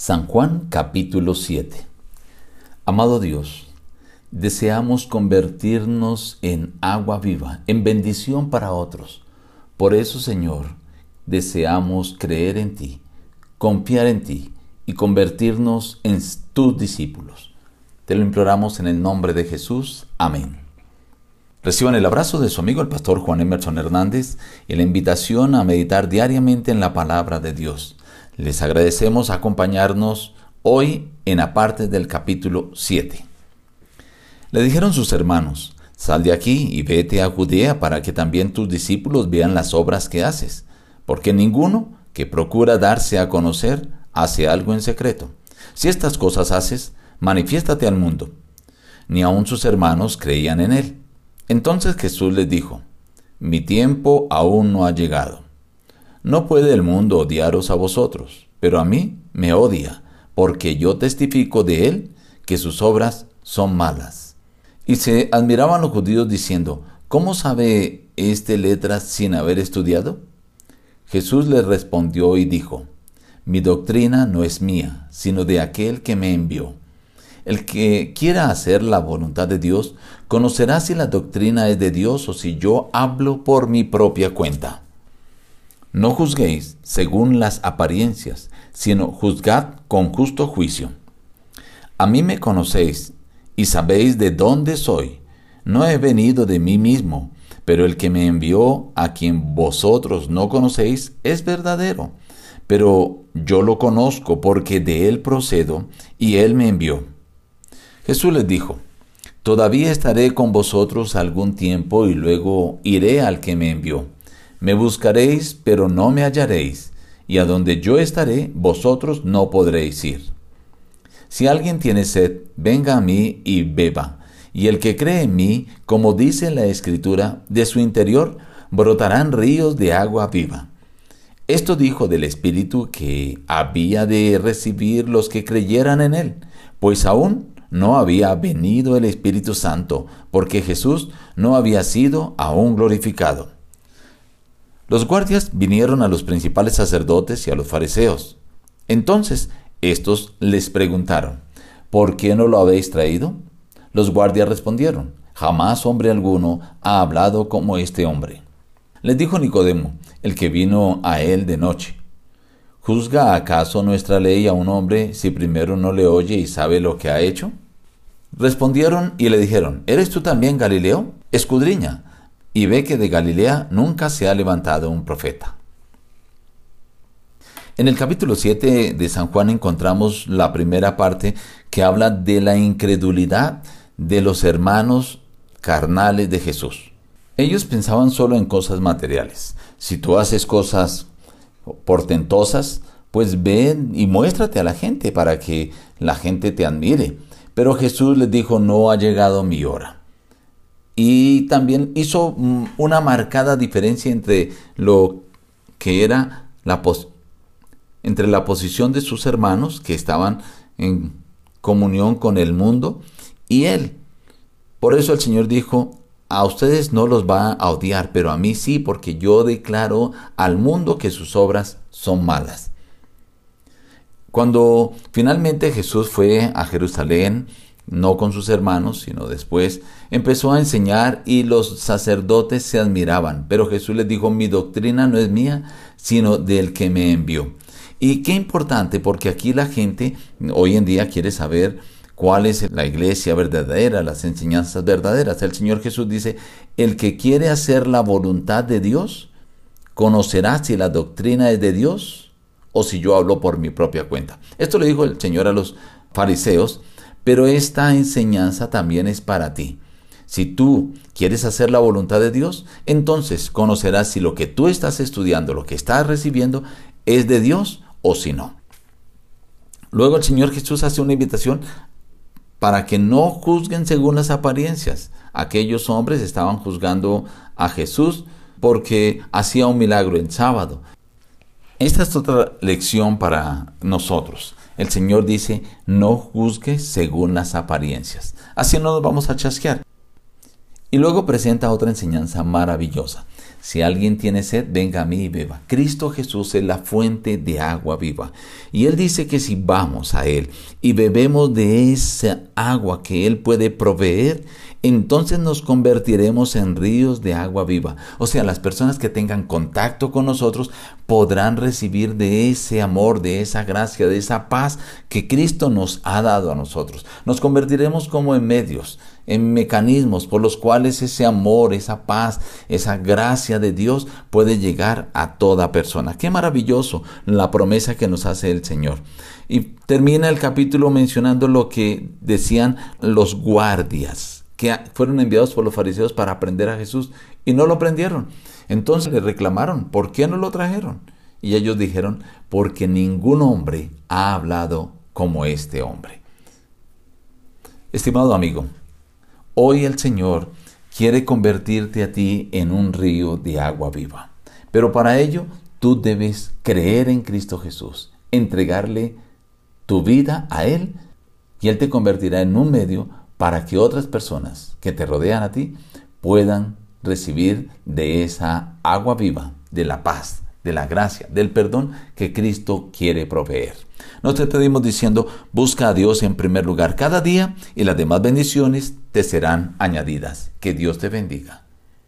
San Juan capítulo 7 Amado Dios, deseamos convertirnos en agua viva, en bendición para otros. Por eso, Señor, deseamos creer en ti, confiar en ti y convertirnos en tus discípulos. Te lo imploramos en el nombre de Jesús. Amén. Reciban el abrazo de su amigo el pastor Juan Emerson Hernández y la invitación a meditar diariamente en la palabra de Dios. Les agradecemos acompañarnos hoy en la parte del capítulo 7. Le dijeron sus hermanos, sal de aquí y vete a Judea para que también tus discípulos vean las obras que haces, porque ninguno que procura darse a conocer hace algo en secreto. Si estas cosas haces, manifiéstate al mundo. Ni aun sus hermanos creían en él. Entonces Jesús les dijo, Mi tiempo aún no ha llegado. No puede el mundo odiaros a vosotros, pero a mí me odia, porque yo testifico de él que sus obras son malas. Y se admiraban los judíos diciendo, ¿cómo sabe este letras sin haber estudiado? Jesús les respondió y dijo, Mi doctrina no es mía, sino de aquel que me envió. El que quiera hacer la voluntad de Dios conocerá si la doctrina es de Dios o si yo hablo por mi propia cuenta. No juzguéis según las apariencias, sino juzgad con justo juicio. A mí me conocéis y sabéis de dónde soy. No he venido de mí mismo, pero el que me envió, a quien vosotros no conocéis, es verdadero. Pero yo lo conozco porque de él procedo y él me envió. Jesús les dijo, Todavía estaré con vosotros algún tiempo y luego iré al que me envió. Me buscaréis, pero no me hallaréis, y a donde yo estaré, vosotros no podréis ir. Si alguien tiene sed, venga a mí y beba, y el que cree en mí, como dice la Escritura, de su interior brotarán ríos de agua viva. Esto dijo del Espíritu que había de recibir los que creyeran en él, pues aún no había venido el Espíritu Santo, porque Jesús no había sido aún glorificado. Los guardias vinieron a los principales sacerdotes y a los fariseos. Entonces estos les preguntaron, ¿por qué no lo habéis traído? Los guardias respondieron, jamás hombre alguno ha hablado como este hombre. Les dijo Nicodemo, el que vino a él de noche, ¿Juzga acaso nuestra ley a un hombre si primero no le oye y sabe lo que ha hecho? Respondieron y le dijeron, ¿eres tú también Galileo? Escudriña y ve que de Galilea nunca se ha levantado un profeta. En el capítulo 7 de San Juan encontramos la primera parte que habla de la incredulidad de los hermanos carnales de Jesús. Ellos pensaban solo en cosas materiales. Si tú haces cosas portentosas, pues ven y muéstrate a la gente para que la gente te admire. Pero Jesús les dijo, no ha llegado mi hora. Y también hizo mm, una marcada diferencia entre lo que era la entre la posición de sus hermanos que estaban en comunión con el mundo y él. Por eso el Señor dijo, a ustedes no los va a odiar, pero a mí sí, porque yo declaro al mundo que sus obras son malas. Cuando finalmente Jesús fue a Jerusalén, no con sus hermanos, sino después, empezó a enseñar y los sacerdotes se admiraban. Pero Jesús les dijo, mi doctrina no es mía, sino del que me envió. Y qué importante, porque aquí la gente hoy en día quiere saber cuál es la iglesia verdadera, las enseñanzas verdaderas. El Señor Jesús dice, el que quiere hacer la voluntad de Dios, conocerá si la doctrina es de Dios o si yo hablo por mi propia cuenta. Esto le dijo el Señor a los fariseos, pero esta enseñanza también es para ti. Si tú quieres hacer la voluntad de Dios, entonces conocerás si lo que tú estás estudiando, lo que estás recibiendo, es de Dios o si no. Luego el Señor Jesús hace una invitación para que no juzguen según las apariencias. Aquellos hombres estaban juzgando a Jesús porque hacía un milagro en sábado. Esta es otra lección para nosotros. El Señor dice, no juzgue según las apariencias. Así no nos vamos a chasquear. Y luego presenta otra enseñanza maravillosa. Si alguien tiene sed, venga a mí y beba. Cristo Jesús es la fuente de agua viva. Y Él dice que si vamos a Él y bebemos de esa agua que Él puede proveer, entonces nos convertiremos en ríos de agua viva. O sea, las personas que tengan contacto con nosotros podrán recibir de ese amor, de esa gracia, de esa paz que Cristo nos ha dado a nosotros. Nos convertiremos como en medios, en mecanismos por los cuales ese amor, esa paz, esa gracia de Dios puede llegar a toda persona. Qué maravilloso la promesa que nos hace el Señor. Y termina el capítulo mencionando lo que decían los guardias que fueron enviados por los fariseos para aprender a Jesús y no lo aprendieron. Entonces le reclamaron, ¿por qué no lo trajeron? Y ellos dijeron, porque ningún hombre ha hablado como este hombre. Estimado amigo, hoy el Señor quiere convertirte a ti en un río de agua viva. Pero para ello tú debes creer en Cristo Jesús, entregarle tu vida a Él y Él te convertirá en un medio para que otras personas que te rodean a ti puedan recibir de esa agua viva, de la paz, de la gracia, del perdón que Cristo quiere proveer. Nos despedimos diciendo, busca a Dios en primer lugar cada día y las demás bendiciones te serán añadidas. Que Dios te bendiga.